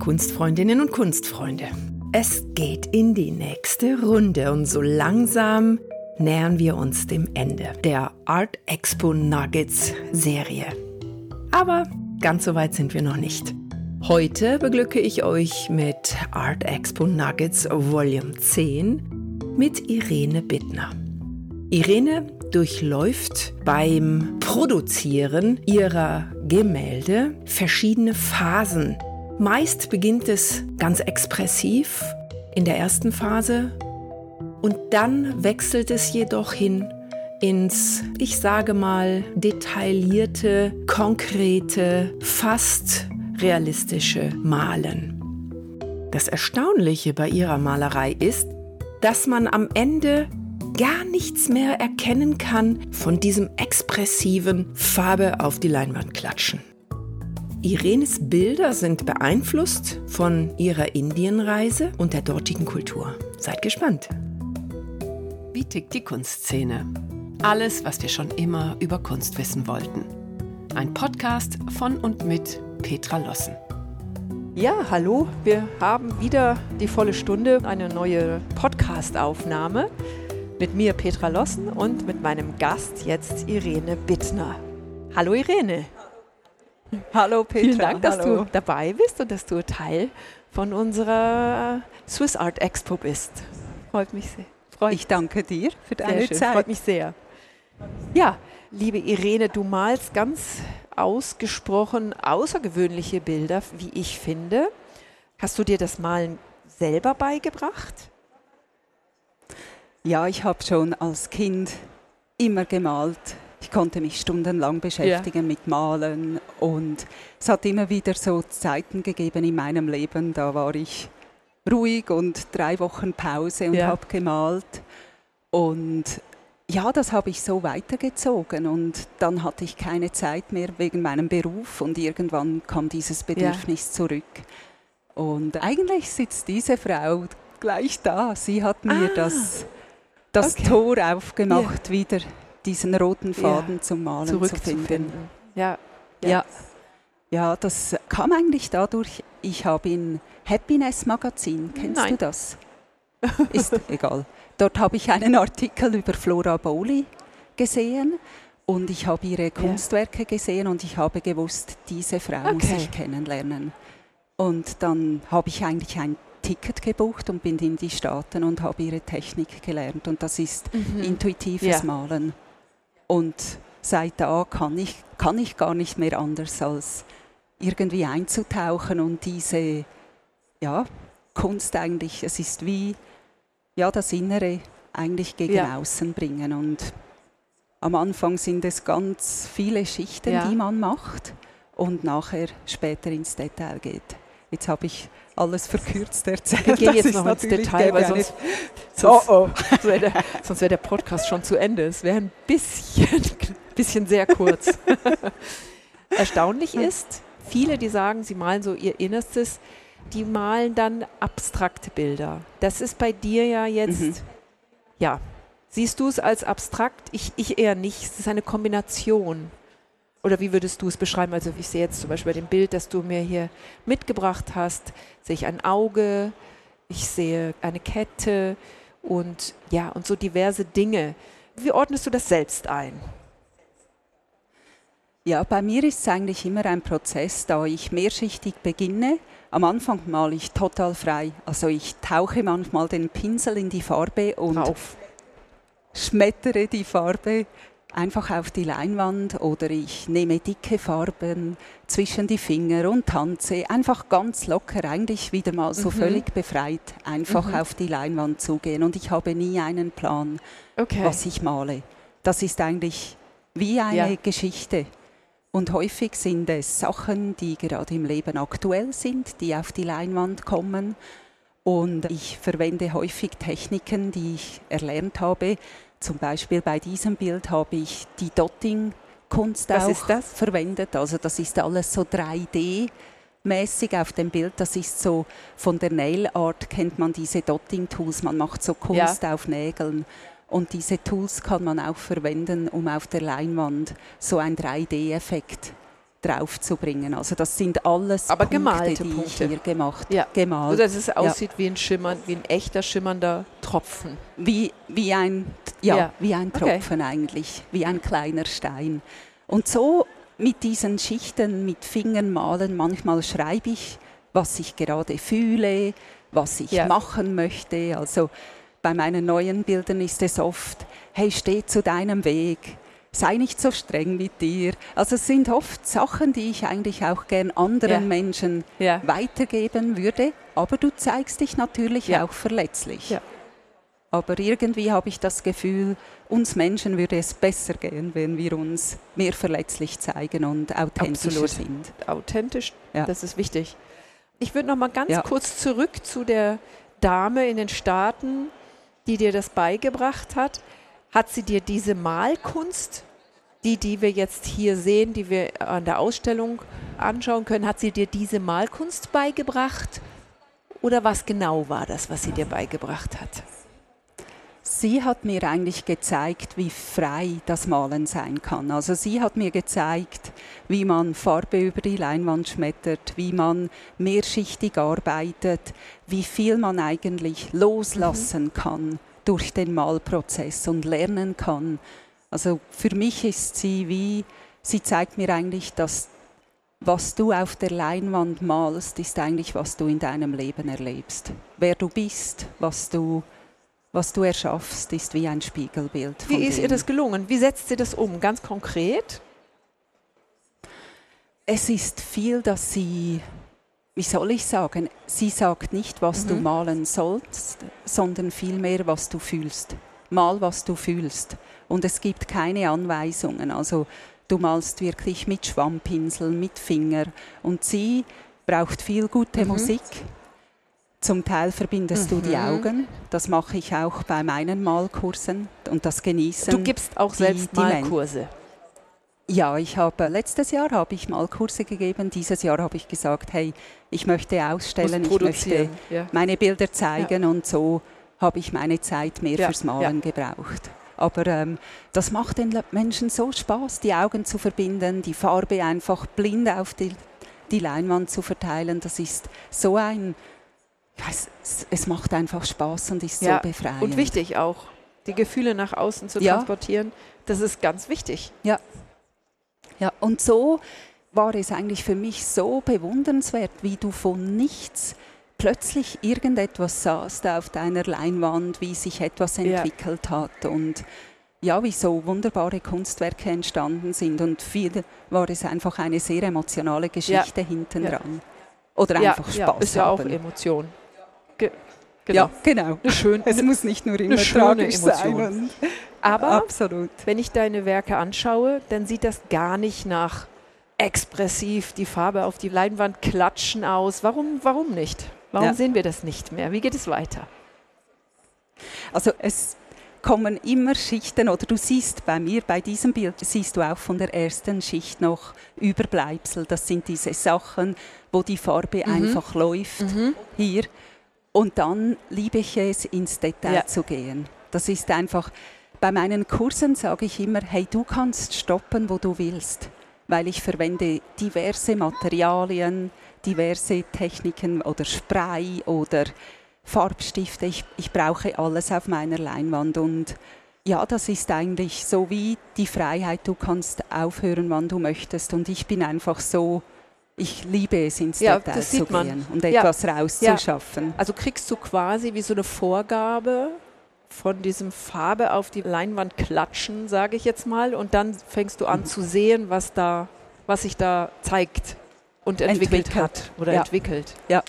Kunstfreundinnen und Kunstfreunde. Es geht in die nächste Runde und so langsam nähern wir uns dem Ende der Art Expo Nuggets Serie. Aber ganz so weit sind wir noch nicht. Heute beglücke ich euch mit Art Expo Nuggets Volume 10 mit Irene Bittner. Irene durchläuft beim Produzieren ihrer Gemälde verschiedene Phasen. Meist beginnt es ganz expressiv in der ersten Phase und dann wechselt es jedoch hin ins, ich sage mal, detaillierte, konkrete, fast realistische Malen. Das Erstaunliche bei ihrer Malerei ist, dass man am Ende gar nichts mehr erkennen kann von diesem expressiven Farbe auf die Leinwand klatschen. Irenes Bilder sind beeinflusst von ihrer Indienreise und der dortigen Kultur. Seid gespannt. Wie tickt die Kunstszene? Alles, was wir schon immer über Kunst wissen wollten. Ein Podcast von und mit Petra Lossen. Ja, hallo. Wir haben wieder die volle Stunde, eine neue Podcast-Aufnahme mit mir, Petra Lossen, und mit meinem Gast jetzt Irene Bittner. Hallo Irene. Hallo Petra. Vielen Dank, dass hallo. du dabei bist und dass du Teil von unserer Swiss Art Expo bist. Freut mich sehr. Freut ich danke dir für deine. Zeit. Freut mich sehr. Ja, liebe Irene, du malst ganz ausgesprochen außergewöhnliche Bilder, wie ich finde. Hast du dir das Malen selber beigebracht? Ja, ich habe schon als Kind immer gemalt. Ich konnte mich stundenlang beschäftigen ja. mit Malen und es hat immer wieder so Zeiten gegeben in meinem Leben, da war ich ruhig und drei Wochen Pause und ja. habe gemalt. Und ja, das habe ich so weitergezogen und dann hatte ich keine Zeit mehr wegen meinem Beruf und irgendwann kam dieses Bedürfnis ja. zurück. Und eigentlich sitzt diese Frau gleich da. Sie hat mir ah, das, das okay. Tor aufgemacht, ja. wieder diesen roten Faden ja. zum Malen zu finden. Ja. ja. Ja, das kam eigentlich dadurch, ich habe in Happiness Magazin, kennst Nein. du das? Ist egal. Dort habe ich einen Artikel über Flora Bowley gesehen und ich habe ihre Kunstwerke gesehen und ich habe gewusst, diese Frau okay. muss ich kennenlernen. Und dann habe ich eigentlich ein Ticket gebucht und bin in die Staaten und habe ihre Technik gelernt. Und das ist mhm. intuitives ja. Malen. Und seit da kann ich, kann ich gar nicht mehr anders als irgendwie einzutauchen und diese ja, Kunst eigentlich, es ist wie ja, das Innere eigentlich gegen ja. außen bringen. Und am Anfang sind es ganz viele Schichten, ja. die man macht und nachher später ins Detail geht. Jetzt habe ich alles verkürzt erzählt. Wir gehen jetzt noch ins Detail, weil sonst, sonst, oh, oh. sonst wäre der, wär der, Podcast schon zu Ende. Es wäre ein bisschen, bisschen sehr kurz. Erstaunlich ist, viele, die sagen, sie malen so ihr Innerstes, die malen dann abstrakte Bilder. Das ist bei dir ja jetzt, mhm. ja, siehst du es als abstrakt? Ich, ich eher nicht. Es ist eine Kombination. Oder wie würdest du es beschreiben? Also ich sehe jetzt zum Beispiel bei dem Bild, das du mir hier mitgebracht hast, sehe ich ein Auge, ich sehe eine Kette und ja, und so diverse Dinge. Wie ordnest du das selbst ein? Ja, bei mir ist es eigentlich immer ein Prozess, da ich mehrschichtig beginne am Anfang male ich total frei. Also ich tauche manchmal den Pinsel in die Farbe und Drauf. schmettere die Farbe einfach auf die Leinwand oder ich nehme dicke Farben zwischen die Finger und tanze einfach ganz locker, eigentlich wieder mal so mhm. völlig befreit, einfach mhm. auf die Leinwand zugehen und ich habe nie einen Plan, okay. was ich male. Das ist eigentlich wie eine ja. Geschichte. Und häufig sind es Sachen, die gerade im Leben aktuell sind, die auf die Leinwand kommen. Und ich verwende häufig Techniken, die ich erlernt habe. Zum Beispiel bei diesem Bild habe ich die Dotting-Kunst auch verwendet. Also das ist alles so 3D mäßig auf dem Bild. Das ist so von der Nail Art kennt man diese Dotting Tools. Man macht so Kunst ja. auf Nägeln. Und diese Tools kann man auch verwenden, um auf der Leinwand so einen 3D-Effekt draufzubringen. Also das sind alles Aber Punkte, gemalte die Punkte. ich hier gemacht Ja. gemalt. So dass es aussieht wie, ein Schimmer, wie ein echter schimmernder Tropfen. Wie, wie, ein, ja, Ja. wie ein Okay. Tropfen eigentlich, wie ein kleiner Stein. Und so mit diesen Schichten, mit Fingern malen, manchmal schreibe ich, was ich gerade fühle, was ich Ja. machen möchte. Also bei meinen neuen Bildern ist es oft, hey, steh zu deinem Weg, sei nicht so streng mit dir. Also es sind oft Sachen, die ich eigentlich auch gern anderen Ja. Menschen Ja. weitergeben würde, aber du zeigst dich natürlich auch verletzlich. Aber irgendwie habe ich das Gefühl, uns Menschen würde es besser gehen, wenn wir uns mehr verletzlich zeigen und authentischer Absolut. sind. Authentisch, Ja. das ist wichtig. Ich würde noch mal ganz Ja. kurz zurück zu der Dame in den Staaten, die dir das beigebracht hat. Hat sie dir diese Malkunst, die, die wir jetzt hier sehen, die wir an der Ausstellung anschauen können, hat sie dir diese Malkunst beigebracht? Oder was genau war das, was sie dir beigebracht hat? Sie hat mir eigentlich gezeigt, wie frei das Malen sein kann. Also sie hat mir gezeigt, wie man Farbe über die Leinwand schmettert, wie man mehrschichtig arbeitet, wie viel man eigentlich loslassen kann durch den Malprozess und lernen kann. Also für mich ist sie wie, sie zeigt mir eigentlich, dass was du auf der Leinwand malst, ist eigentlich, was du in deinem Leben erlebst. Wer du bist, was du was du erschaffst, ist wie ein Spiegelbild. Wie ist ihr das gelungen? Wie setzt sie das um? Ganz konkret? Es ist viel, dass sie, wie soll ich sagen, sie sagt nicht, was du Mhm. malen sollst, sondern vielmehr, was du fühlst. Mal, was du fühlst. Und es gibt keine Anweisungen. Also du malst wirklich mit Schwammpinseln, mit Finger. Und sie braucht viel gute Mhm. Musik. Zum Teil verbindest du die Mhm. Augen. Das mache ich auch bei meinen Malkursen und das Genießen. Du gibst auch die- selbst die Malkurse. Ja, ich habe letztes Jahr habe ich mal Kurse gegeben. Dieses Jahr habe ich gesagt, hey, ich möchte ausstellen, ich möchte. Ja. meine Bilder zeigen und so habe ich meine Zeit mehr Ja, fürs Malen gebraucht. Aber ähm, das macht den Menschen so Spaß, die Augen zu verbinden, die Farbe einfach blind auf die, die Leinwand zu verteilen. Das ist so ein, ich weiß, es, es macht einfach Spaß und ist Ja, so befreiend. Und wichtig auch, die Gefühle nach außen zu Ja. transportieren. Das ist ganz wichtig. Ja, und so war es eigentlich für mich so bewundernswert, wie du von nichts plötzlich irgendetwas sahst auf deiner Leinwand, wie sich etwas Ja. entwickelt hat und ja, wie so wunderbare Kunstwerke entstanden sind und viel war es einfach eine sehr emotionale Geschichte hinten Ja. dran. Oder ja, einfach ja, Spaß ist ja auch haben. Emotion. Ge Ja, genau. genau. Schön, Es muss nicht nur immer tragisch sein. Aber absolut. wenn ich deine Werke anschaue, dann sieht das gar nicht nach expressiv die Farbe auf die Leinwand klatschen aus. Warum, warum nicht? Warum Ja. sehen wir das nicht mehr? Wie geht es weiter? Also es kommen immer Schichten oder du siehst bei mir, bei diesem Bild, siehst du auch von der ersten Schicht noch Überbleibsel. Das sind diese Sachen, wo die Farbe Mhm. einfach läuft hier. Und dann liebe ich es, ins Detail Ja. zu gehen. Das ist einfach, bei meinen Kursen sage ich immer, hey, du kannst stoppen, wo du willst. Weil ich verwende diverse Materialien, diverse Techniken oder Spray oder Farbstifte. Ich, ich brauche alles auf meiner Leinwand und ja, das ist eigentlich so wie die Freiheit. Du kannst aufhören, wann du möchtest. Und ich bin einfach so, ich liebe es, ins Ja, Detail zu sieht man. gehen und Ja. etwas rauszuschaffen. Also kriegst du quasi wie so eine Vorgabe von diesem Farbe auf die Leinwand klatschen, sage ich jetzt mal, und dann fängst du Mhm. an zu sehen, was da, was sich da zeigt und entwickelt, Entwickelt. hat oder Ja. entwickelt. Ja,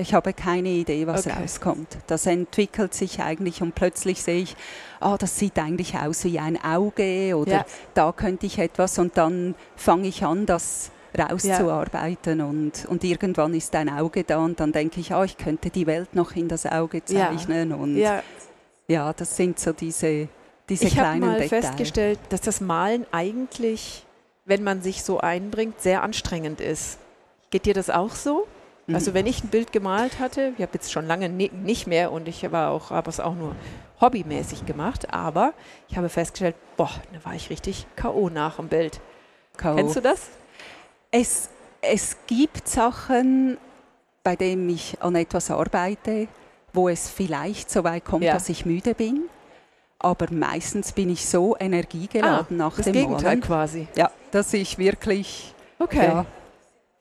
ich habe keine Idee, was Okay. rauskommt. Das entwickelt sich eigentlich und plötzlich sehe ich, ah, das sieht eigentlich aus wie ein Auge oder Ja. da könnte ich etwas und dann fange ich an, das rauszuarbeiten und, und irgendwann ist ein Auge da und dann denke ich, ah, ich könnte die Welt noch in das Auge Ja. zeichnen und ja, Ja, das sind so diese, diese ich habe kleinen mal Details. festgestellt, dass das Malen eigentlich, wenn man sich so einbringt, sehr anstrengend ist. Geht dir das auch so? Mhm. Also wenn ich ein Bild gemalt hatte, ich habe jetzt schon lange ni- nicht mehr und ich war auch, habe es auch nur hobbymäßig gemacht, aber ich habe festgestellt, boah, da war ich richtig K.O. nach dem Bild. Kennst du das? Es, es gibt Sachen, bei denen ich an etwas arbeite, wo es vielleicht so weit kommt, Ja. dass ich müde bin. Aber meistens bin ich so energiegeladen nach Ah, das dem Gegenteil Malen, quasi. ja, dass ich wirklich Okay. ja,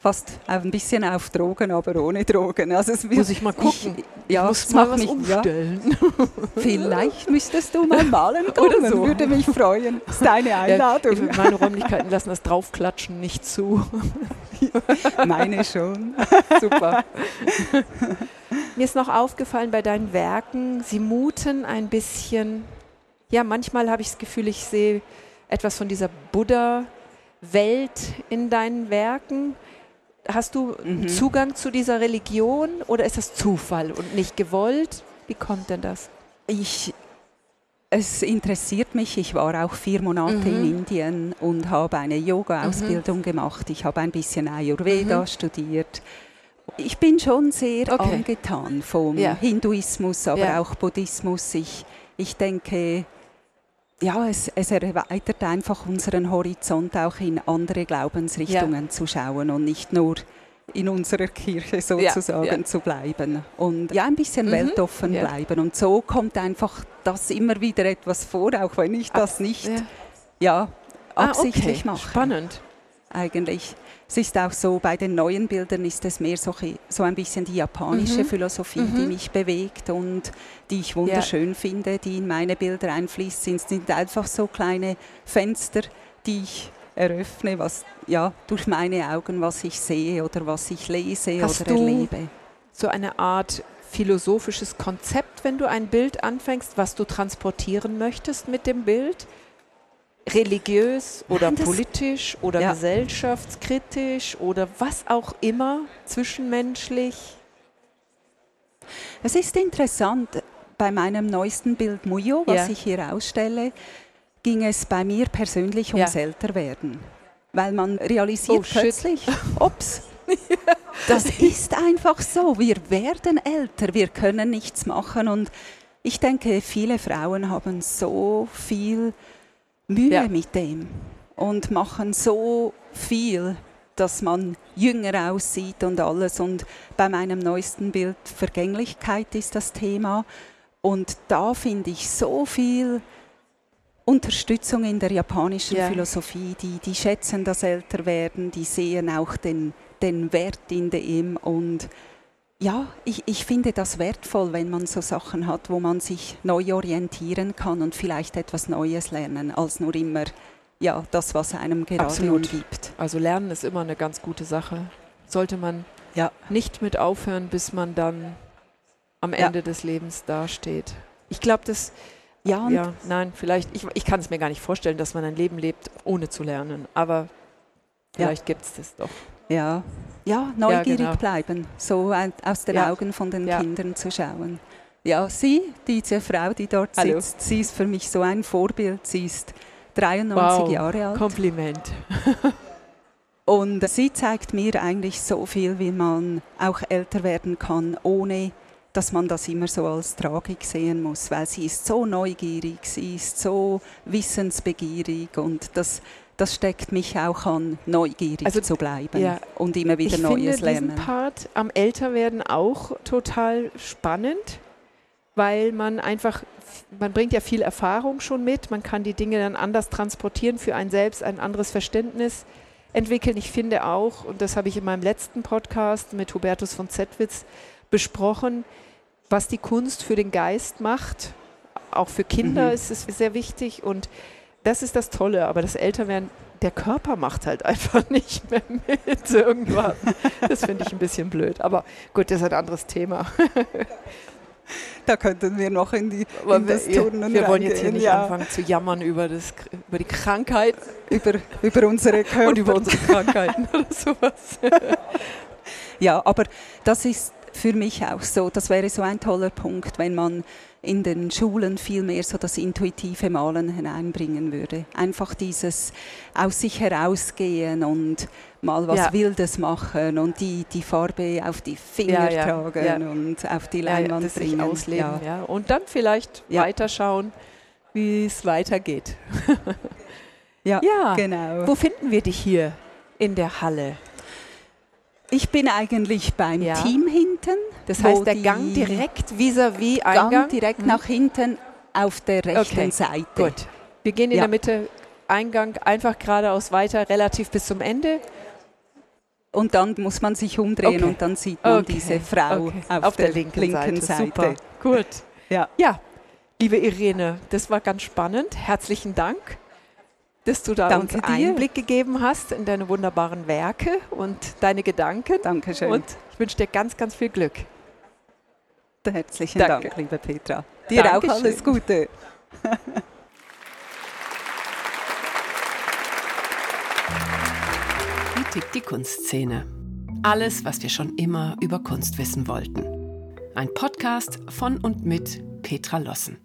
fast ein bisschen auf Drogen, aber ohne Drogen. Also es Muss ich mal gucken. Ich, ja, muss es mal was mich- umstellen. Ja, vielleicht müsstest du mal malen kommen, Oder so. würde mich freuen. Das ist deine Ja, Einladung. meine Räumlichkeiten lassen das Draufklatschen nicht zu. Meine schon. Super. Mir ist noch aufgefallen bei deinen Werken, sie muten ein bisschen, ja, manchmal habe ich das Gefühl, ich sehe etwas von dieser Buddha-Welt in deinen Werken. Hast du Mhm. Zugang zu dieser Religion oder ist das Zufall und nicht gewollt? Wie kommt denn das? Ich, es interessiert mich. Ich war auch vier Monate Mhm. in Indien und habe eine Yoga-Ausbildung gemacht. Ich habe ein bisschen Ayurveda Mhm. studiert. Ich bin schon sehr Okay. angetan vom Ja. Hinduismus, aber Ja. auch Buddhismus. Ich, ich denke, ja, es, es erweitert einfach unseren Horizont auch in andere Glaubensrichtungen zu schauen und nicht nur in unserer Kirche sozusagen ja. zu bleiben und ja ein bisschen Mhm, weltoffen ja. bleiben und so kommt einfach das immer wieder etwas vor, auch wenn ich das nicht Ja. ja Ah, absichtlich okay. mache Spannend. Eigentlich. Es ist auch so, bei den neuen Bildern ist es mehr so, so ein bisschen die japanische Mhm. Philosophie, die Mhm. mich bewegt und die ich wunderschön finde, die in meine Bilder einfließt. Es sind einfach so kleine Fenster, die ich eröffne, was ja durch meine Augen, was ich sehe oder was ich lese Hast oder erlebe. so eine Art philosophisches Konzept, wenn du ein Bild anfängst, was du transportieren möchtest mit dem Bild? Religiös oder das- politisch oder Ja. gesellschaftskritisch oder was auch immer, zwischenmenschlich? Es ist interessant, bei meinem neuesten Bild Muyo, was Ja. ich hier ausstelle, ging es bei mir persönlich ums Ja. Älterwerden. Weil man realisiert Oh, plötzlich, ups, das ist einfach so, wir werden älter, wir können nichts machen und ich denke, viele Frauen haben so viel Mühe Ja. mit dem und machen so viel, dass man jünger aussieht und alles. Und bei meinem neuesten Bild Vergänglichkeit ist das Thema. Und da finde ich so viel Unterstützung in der japanischen Ja. Philosophie. Die, die schätzen das Älterwerden, die sehen auch den, den Wert in dem. Und ja, ich, ich finde das wertvoll, wenn man so Sachen hat, wo man sich neu orientieren kann und vielleicht etwas Neues lernen, als nur immer ja, das, was einem gerade Absolut. umgibt. Also Lernen ist immer eine ganz gute Sache. Sollte man Ja. nicht mit aufhören, bis man dann am Ja. Ende des Lebens dasteht. Ich glaube, das, Ja, und ja, nein, vielleicht, ich, ich kann es mir gar nicht vorstellen, dass man ein Leben lebt, ohne zu lernen. Aber Ja. vielleicht gibt es das doch. Ja, ja neugierig genau. bleiben, so aus den Ja. Augen von den Ja. Kindern zu schauen. Ja, sie, diese Frau, die dort Hallo. sitzt, sie ist für mich so ein Vorbild. Sie ist 93 Wow. Jahre alt Kompliment. und sie zeigt mir eigentlich so viel, wie man auch älter werden kann, ohne dass man das immer so als Tragik sehen muss, weil sie ist so neugierig, sie ist so wissensbegierig und das, das steckt mich auch an, neugierig Also, zu bleiben ja, und immer wieder ich Neues finde diesen lernen. Part am Älterwerden auch total spannend, weil man einfach, man bringt ja viel Erfahrung schon mit, man kann die Dinge dann anders transportieren für ein selbst, ein anderes Verständnis entwickeln. Ich finde auch, und das habe ich in meinem letzten Podcast mit Hubertus von Zettwitz besprochen, was die Kunst für den Geist macht. Auch für Kinder Mhm. ist es sehr wichtig und das ist das Tolle, aber das Älterwerden, der Körper macht halt einfach nicht mehr mit irgendwann. Das finde ich ein bisschen blöd. Aber gut, das ist ein anderes Thema. Da könnten wir noch in, die, Aber in das wir, wir wollen jetzt hier nicht ja, anfangen zu jammern über, das, über die Krankheit über, über unsere Körper. und über unsere Krankheiten oder sowas. Ja, aber das ist für mich auch so, das wäre so ein toller Punkt, wenn man in den Schulen viel mehr so das intuitive Malen hineinbringen würde. Einfach dieses aus sich herausgehen und mal was Ja. Wildes machen und die, die Farbe auf die Finger Ja, ja, tragen ja. und auf die Ja, ja, Leinwand sich bringen. ausleben. Ja. Ja. Und dann vielleicht Ja. weiterschauen, wie es weitergeht. Ja, Ja, genau. Wo finden wir dich hier in der Halle? Ich bin eigentlich beim Ja. Team hinten. Das heißt, der Gang direkt vis-à-vis Eingang? Gang direkt Mhm. nach hinten auf der rechten Okay, Seite. Gut. Wir gehen in Ja. der Mitte, Eingang einfach geradeaus weiter, relativ bis zum Ende. Und dann muss man sich umdrehen Okay. und dann sieht man Okay, diese Frau okay. auf, der, linken, Seite. Super. Gut. Ja. ja, liebe Irene, das war ganz spannend. Herzlichen Dank, dass du da Danke uns dir. Einblick gegeben hast in deine wunderbaren Werke und deine Gedanken. Dankeschön. Und ich wünsche dir ganz, ganz viel Glück. Herzlichen Danke. Dank, liebe Petra. Dir Dankeschön. auch alles Gute. Wie tickt die Kunstszene? Alles, was wir schon immer über Kunst wissen wollten. Ein Podcast von und mit Petra Lossen.